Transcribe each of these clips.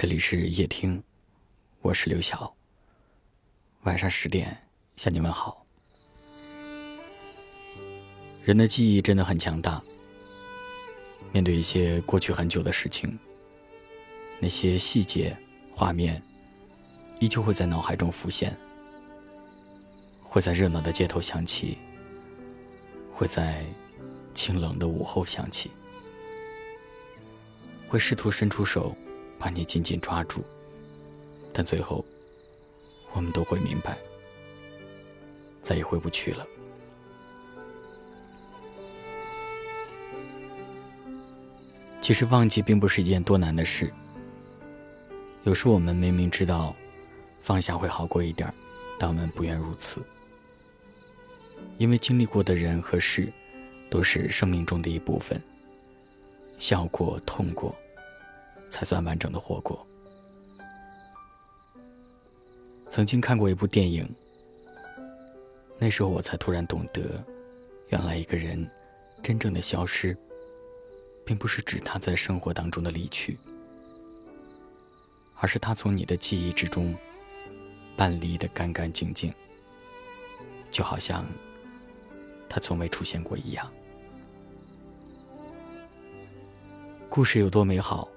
这里是夜听，我是刘晓。晚上十点向你问好。人的记忆真的很强大，面对一些过去很久的事情，那些细节、画面依旧会在脑海中浮现，会在热闹的街头响起，会在清冷的午后响起，会试图伸出手。把你紧紧抓住，但最后，我们都会明白，再也回不去了。其实忘记并不是一件多难的事。有时我们明明知道放下会好过一点，但我们不愿如此，因为经历过的人和事都是生命中的一部分，笑过、痛过。才算完整的活过。曾经看过一部电影，那时候我才突然懂得，原来一个人真正的消失，并不是指他在生活当中的离去，而是他从你的记忆之中搬离的干干净净，就好像他从未出现过一样。故事有多美好？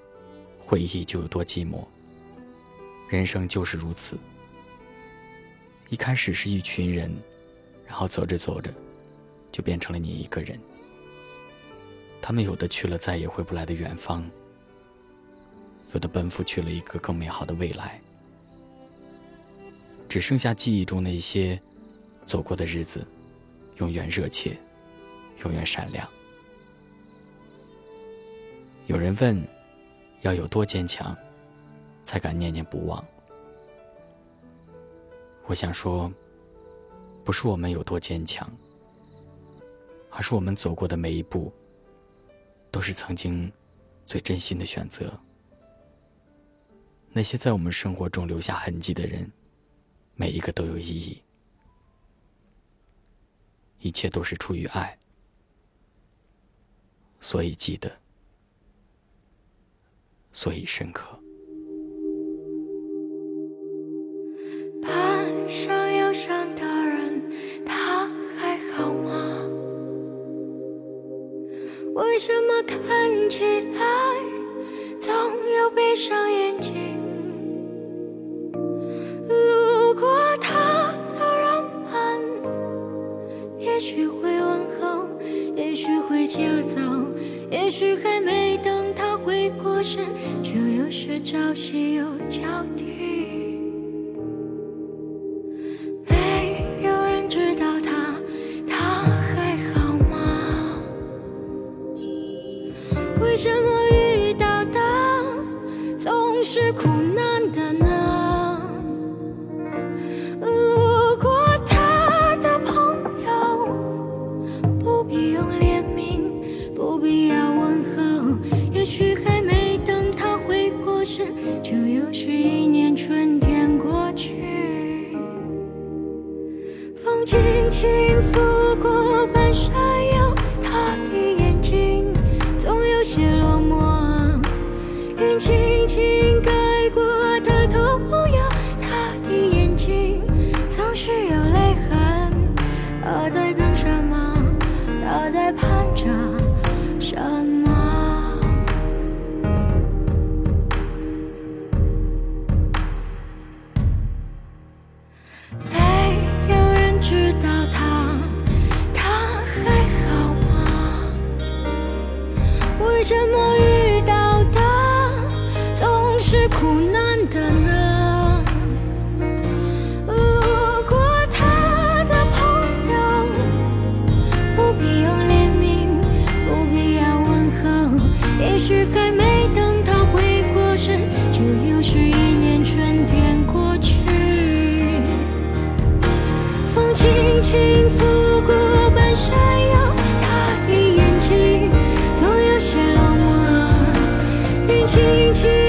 回忆就有多寂寞，人生就是如此。一开始是一群人，然后走着走着，就变成了你一个人。他们有的去了再也回不来的远方，有的奔赴去了一个更美好的未来，只剩下记忆中那些走过的日子，永远热切，永远闪亮。有人问。要有多坚强，才敢念念不忘？我想说，不是我们有多坚强，而是我们走过的每一步，都是曾经最真心的选择。那些在我们生活中留下痕迹的人，每一个都有意义，一切都是出于爱，所以记得。所以深刻。攀上忧伤的人，他还好吗？为什么看起来总有闭上眼睛？路过他的人们，也许会问候，也许会就走，也许还没等他。回过神，就又是朝夕又交替。没有人知道他，他还好吗？为什么遇到的总是苦难轻轻抚也许还没等他回过神，就又是一年春天过去。风轻轻拂过半山腰。他的眼睛总有些落寞云轻轻。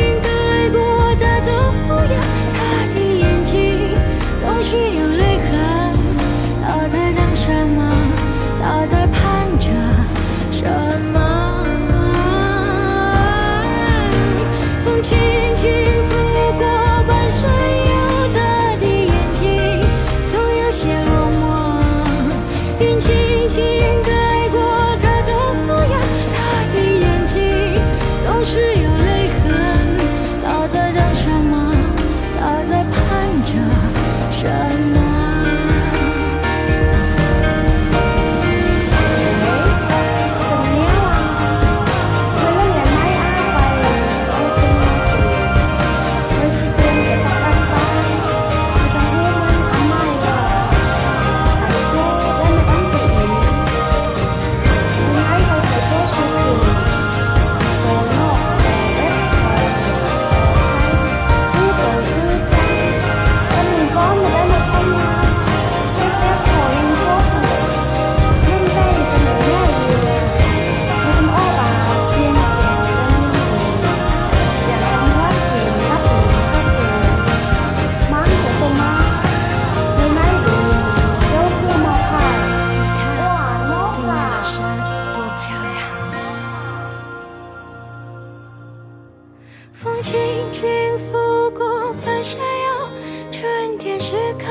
风轻轻拂过半山腰，春天时刻，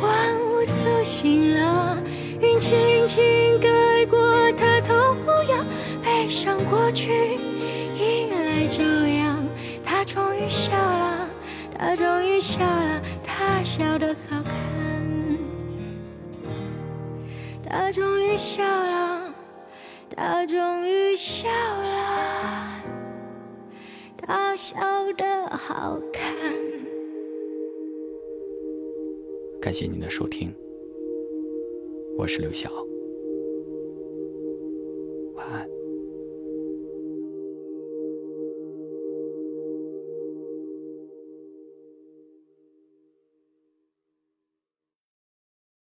万物苏醒了。云轻轻盖过他头摇，悲伤过去，迎来朝阳。他终于笑了，他终于笑了，他笑得好看。他终于笑了，他终于笑了，他笑得好看。感谢您的收听，我是刘晓。